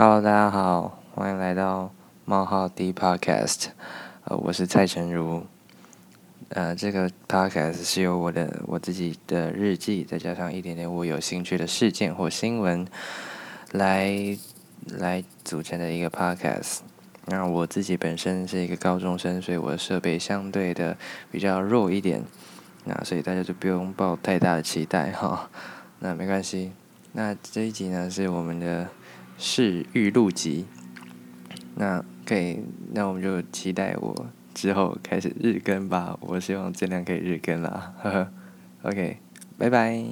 Hello，大家好，欢迎来到冒号 D Podcast，呃，我是蔡成儒，呃，这个 Podcast 是由我的我自己的日记，再加上一点点我有兴趣的事件或新闻，来来组成的一个 Podcast。那我自己本身是一个高中生，所以我的设备相对的比较弱一点，那所以大家就不用抱太大的期待哈，那没关系。那这一集呢是我们的。是《玉露集，那可以，那我们就期待我之后开始日更吧。我希望尽量可以日更啦，呵呵。OK，拜拜。